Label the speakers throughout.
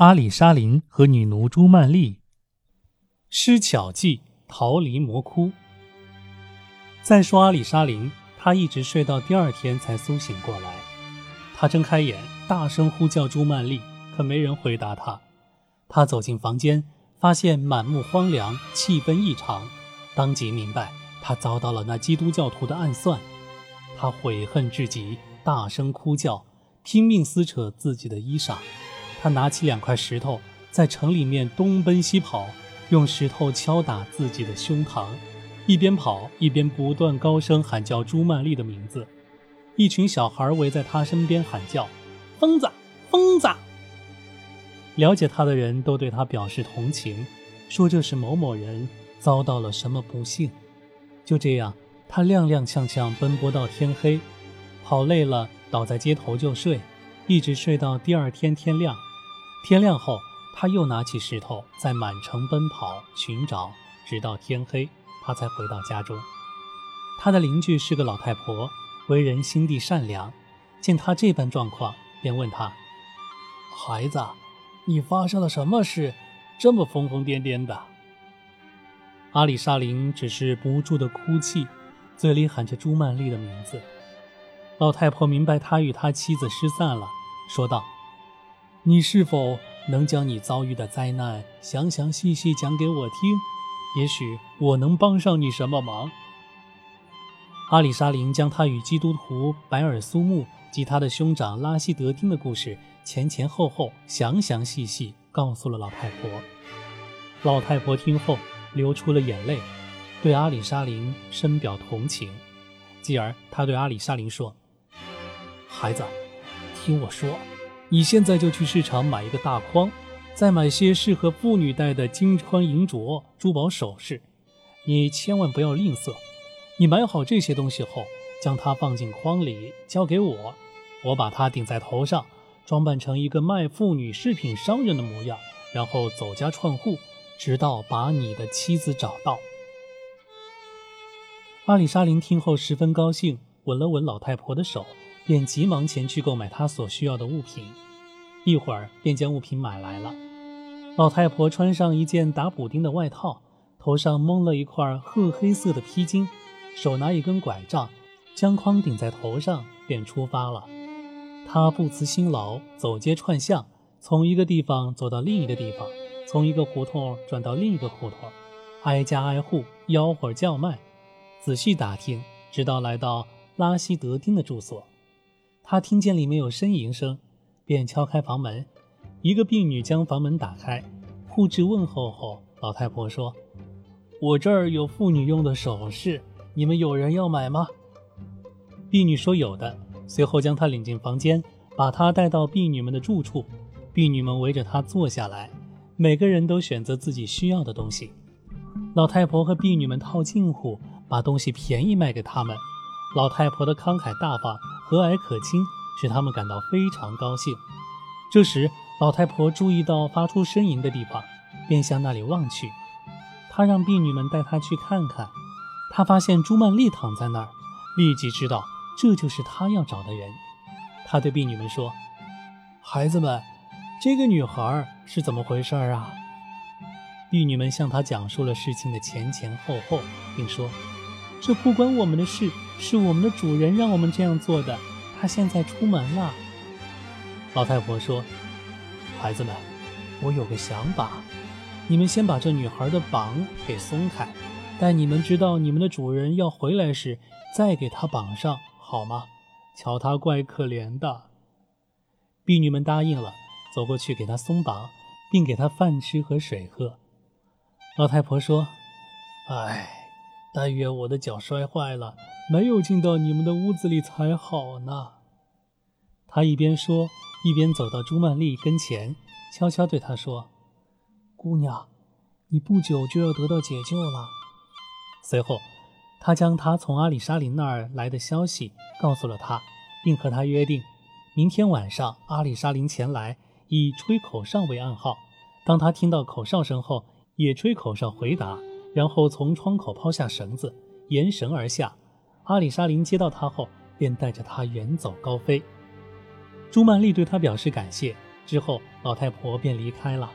Speaker 1: 阿里沙林和女奴朱曼丽施巧计逃离魔窟。再说阿里沙林，他一直睡到第二天才苏醒过来。他睁开眼，大声呼叫朱曼丽，可没人回答他。他走进房间，发现满目荒凉，气氛异常，当即明白他遭到了那基督教徒的暗算。他悔恨至极，大声哭叫，拼命撕扯自己的衣裳。他拿起两块石头，在城里面东奔西跑，用石头敲打自己的胸膛，一边跑一边不断高声喊叫朱曼丽的名字。一群小孩围在他身边喊叫：“疯子，疯子！”了解他的人都对他表示同情，说这是某某人遭到了什么不幸。就这样，他踉踉跄跄奔波到天黑，跑累了倒在街头就睡，一直睡到第二天天亮。天亮后，他又拿起石头在满城奔跑寻找，直到天黑，他才回到家中。他的邻居是个老太婆，为人心地善良，见他这般状况，便问他：“孩子，你发生了什么事，这么疯疯癫癫的？”阿里沙林只是不住的哭泣，嘴里喊着朱曼丽的名字。老太婆明白他与他妻子失散了，说道。你是否能将你遭遇的灾难详详细细讲给我听？也许我能帮上你什么忙。阿里沙林将他与基督徒白尔苏木及他的兄长拉希德丁的故事前前后后、详详细细告诉了老太婆。老太婆听后流出了眼泪，对阿里沙林深表同情。继而，他对阿里沙林说：“孩子，听我说。”你现在就去市场买一个大筐，再买些适合妇女戴的金穿银镯、珠宝首饰。你千万不要吝啬。你买好这些东西后，将它放进筐里，交给我，我把它顶在头上，装扮成一个卖妇女饰品商人的模样，然后走家串户，直到把你的妻子找到。阿里沙林听后十分高兴，吻了吻老太婆的手。便急忙前去购买他所需要的物品，一会儿便将物品买来了。老太婆穿上一件打补丁的外套，头上蒙了一块褐黑色的披巾，手拿一根拐杖，将筐顶在头上，便出发了。她不辞辛劳，走街串巷，从一个地方走到另一个地方，从一个胡同转到另一个胡同，挨家挨户吆喝叫卖，仔细打听，直到来到拉希德丁的住所。他听见里面有呻吟声，便敲开房门。一个婢女将房门打开，护质问候后，老太婆说：“我这儿有妇女用的首饰，你们有人要买吗？”婢女说：“有的。”随后将她领进房间，把她带到婢女们的住处。婢女们围着她坐下来，每个人都选择自己需要的东西。老太婆和婢女们套近乎，把东西便宜卖给他们。老太婆的慷慨大方。和蔼可亲，使他们感到非常高兴。这时，老太婆注意到发出呻吟的地方，便向那里望去。她让婢女们带她去看看。她发现朱曼丽躺在那儿，立即知道这就是她要找的人。她对婢女们说：“孩子们，这个女孩是怎么回事啊？”婢女们向她讲述了事情的前前后后，并说。这不关我们的事，是我们的主人让我们这样做的。他现在出门了。老太婆说：“孩子们，我有个想法，你们先把这女孩的绑给松开，待你们知道你们的主人要回来时，再给她绑上，好吗？瞧她怪可怜的。”婢女们答应了，走过去给她松绑，并给她饭吃和水喝。老太婆说：“哎。”但愿我的脚摔坏了，没有进到你们的屋子里才好呢。他一边说，一边走到朱曼丽跟前，悄悄对她说：“姑娘，你不久就要得到解救了。”随后，他将他从阿里沙林那儿来的消息告诉了他，并和他约定，明天晚上阿里沙林前来，以吹口哨为暗号。当他听到口哨声后，也吹口哨回答。然后从窗口抛下绳子，沿绳而下。阿里沙林接到他后，便带着他远走高飞。朱曼丽对他表示感谢，之后，老太婆便离开了。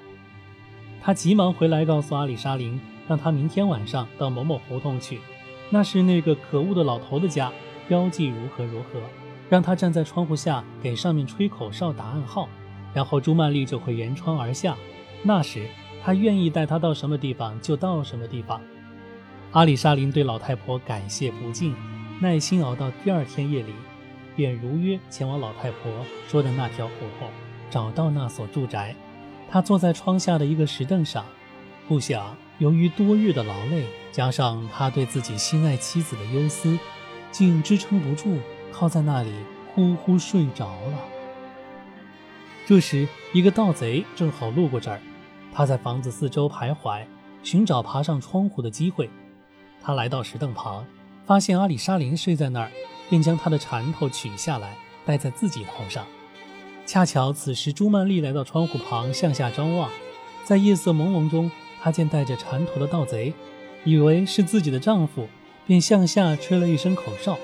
Speaker 1: 他急忙回来告诉阿里沙林，让他明天晚上到某某胡同去，那是那个可恶的老头的家，标记如何如何，让他站在窗户下给上面吹口哨打暗号，然后朱曼丽就会沿窗而下。那时他愿意带他到什么地方就到什么地方。阿里沙林对老太婆感谢不尽，耐心熬到第二天夜里。便如约前往老太婆说的那条胡同，找到那所住宅。他坐在窗下的一个石凳上，不想由于多日的劳累，加上他对自己心爱妻子的忧思，竟支撑不住，靠在那里呼呼睡着了。这时，一个盗贼正好路过这儿，他在房子四周徘徊，寻找爬上窗户的机会。他来到石凳旁，发现阿里沙林睡在那儿。便将他的缠头取下来，戴在自己头上。恰巧此时朱曼丽来到窗户旁，向下张望，在夜色朦胧中，她见戴着缠头的盗贼，以为是自己的丈夫，便向下吹了一声口哨。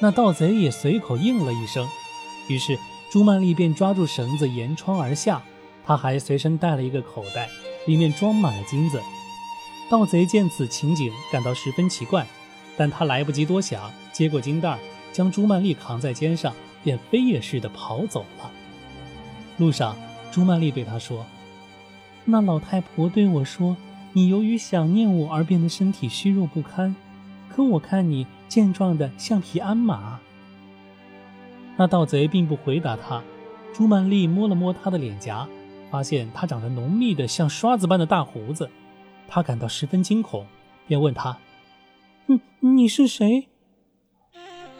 Speaker 1: 那盗贼也随口应了一声，于是朱曼丽便抓住绳子沿窗而下。他还随身带了一个口袋，里面装满了金子。盗贼见此情景，感到十分奇怪。但他来不及多想，接过金袋，将朱曼丽扛在肩上，便飞也似的跑走了。路上，朱曼丽对他说：“那老太婆对我说，你由于想念我而变得身体虚弱不堪，可我看你健壮的像匹鞍马。”那盗贼并不回答他。朱曼丽摸了摸他的脸颊，发现他长着浓密的像刷子般的大胡子，他感到十分惊恐，便问他。你是谁？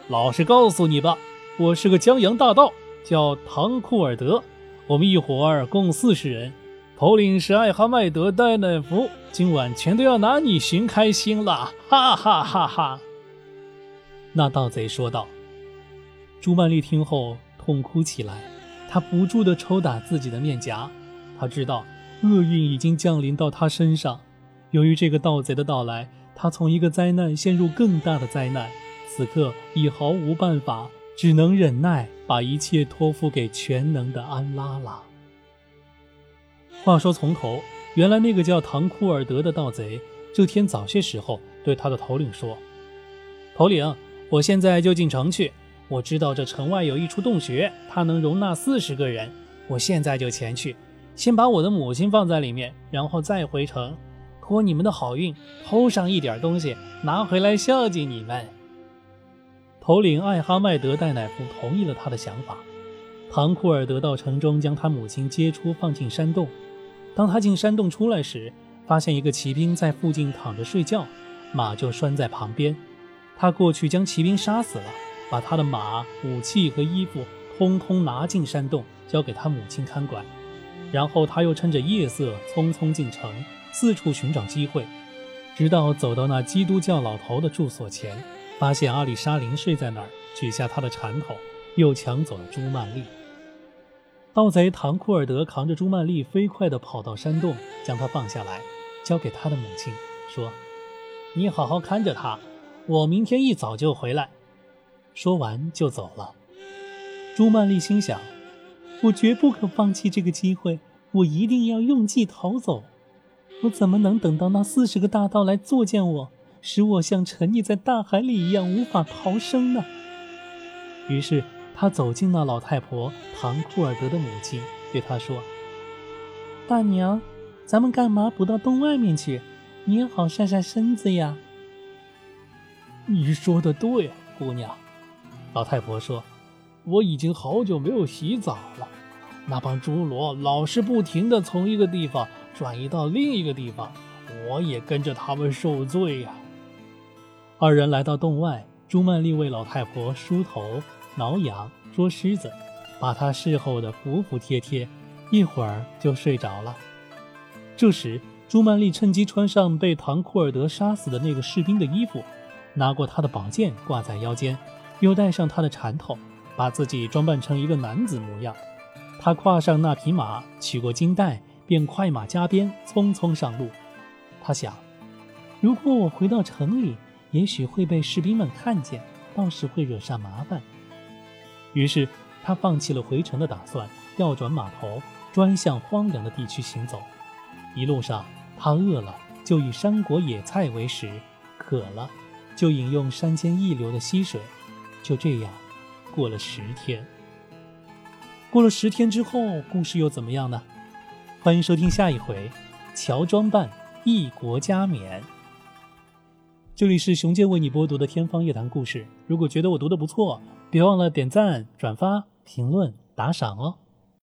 Speaker 2: 老实告诉你吧，我是个江洋大盗，叫唐库尔德。我们一伙儿共四十人，头领是艾哈迈德戴奈夫。今晚全都要拿你寻开心了，哈哈哈哈！
Speaker 1: 那盗贼说道。朱曼丽听后痛哭起来，她不住地抽打自己的面颊。他知道厄运已经降临到他身上，由于这个盗贼的到来。他从一个灾难陷入更大的灾难，此刻已毫无办法，只能忍耐，把一切托付给全能的安拉了。话说从头，原来那个叫唐库尔德的盗贼，这天早些时候对他的头领说：“头领，我现在就进城去。我知道这城外有一处洞穴，它能容纳四十个人。我现在就前去，先把我的母亲放在里面，然后再回城。”托你们的好运，偷上一点东西，拿回来孝敬你们。头领艾哈迈德戴乃夫同意了他的想法。唐库尔德到城中，将他母亲接出，放进山洞。当他进山洞出来时，发现一个骑兵在附近躺着睡觉，马就拴在旁边。他过去将骑兵杀死了，把他的马、武器和衣服通通拿进山洞，交给他母亲看管。然后他又趁着夜色匆匆进城。四处寻找机会，直到走到那基督教老头的住所前，发现阿里沙林睡在那儿，取下他的缠头，又抢走了朱曼丽。盗贼唐库尔德扛着朱曼丽飞快地跑到山洞，将她放下来，交给他的母亲，说：“你好好看着她，我明天一早就回来。”说完就走了。朱曼丽心想：“我绝不可放弃这个机会，我一定要用计逃走。”我怎么能等到那四十个大盗来作践我，使我像沉溺在大海里一样无法逃生呢？于是他走进那老太婆唐库尔德的母亲，对她说：“大娘，咱们干嘛不到洞外面去？你也好晒晒身子呀。”
Speaker 2: 你说的对，姑娘。老太婆说：“我已经好久没有洗澡了，那帮侏罗老是不停地从一个地方。”转移到另一个地方，我也跟着他们受罪呀。
Speaker 1: 二人来到洞外，朱曼丽为老太婆梳头、挠痒、捉虱子，把她侍候的服服帖帖，一会儿就睡着了。这时，朱曼丽趁机穿上被唐库尔德杀死的那个士兵的衣服，拿过他的宝剑挂在腰间，又戴上他的缠头，把自己装扮成一个男子模样。他跨上那匹马，取过金带。便快马加鞭，匆匆上路。他想，如果我回到城里，也许会被士兵们看见，到时会惹上麻烦。于是他放弃了回城的打算，调转马头，专向荒凉的地区行走。一路上，他饿了就以山果野菜为食，渴了就饮用山间溢流的溪水。就这样，过了十天。过了十天之后，故事又怎么样呢？欢迎收听下一回《乔装扮异国加冕》。这里是熊健为你播读的天方夜谭故事。如果觉得我读的不错，别忘了点赞、转发、评论、打赏哦。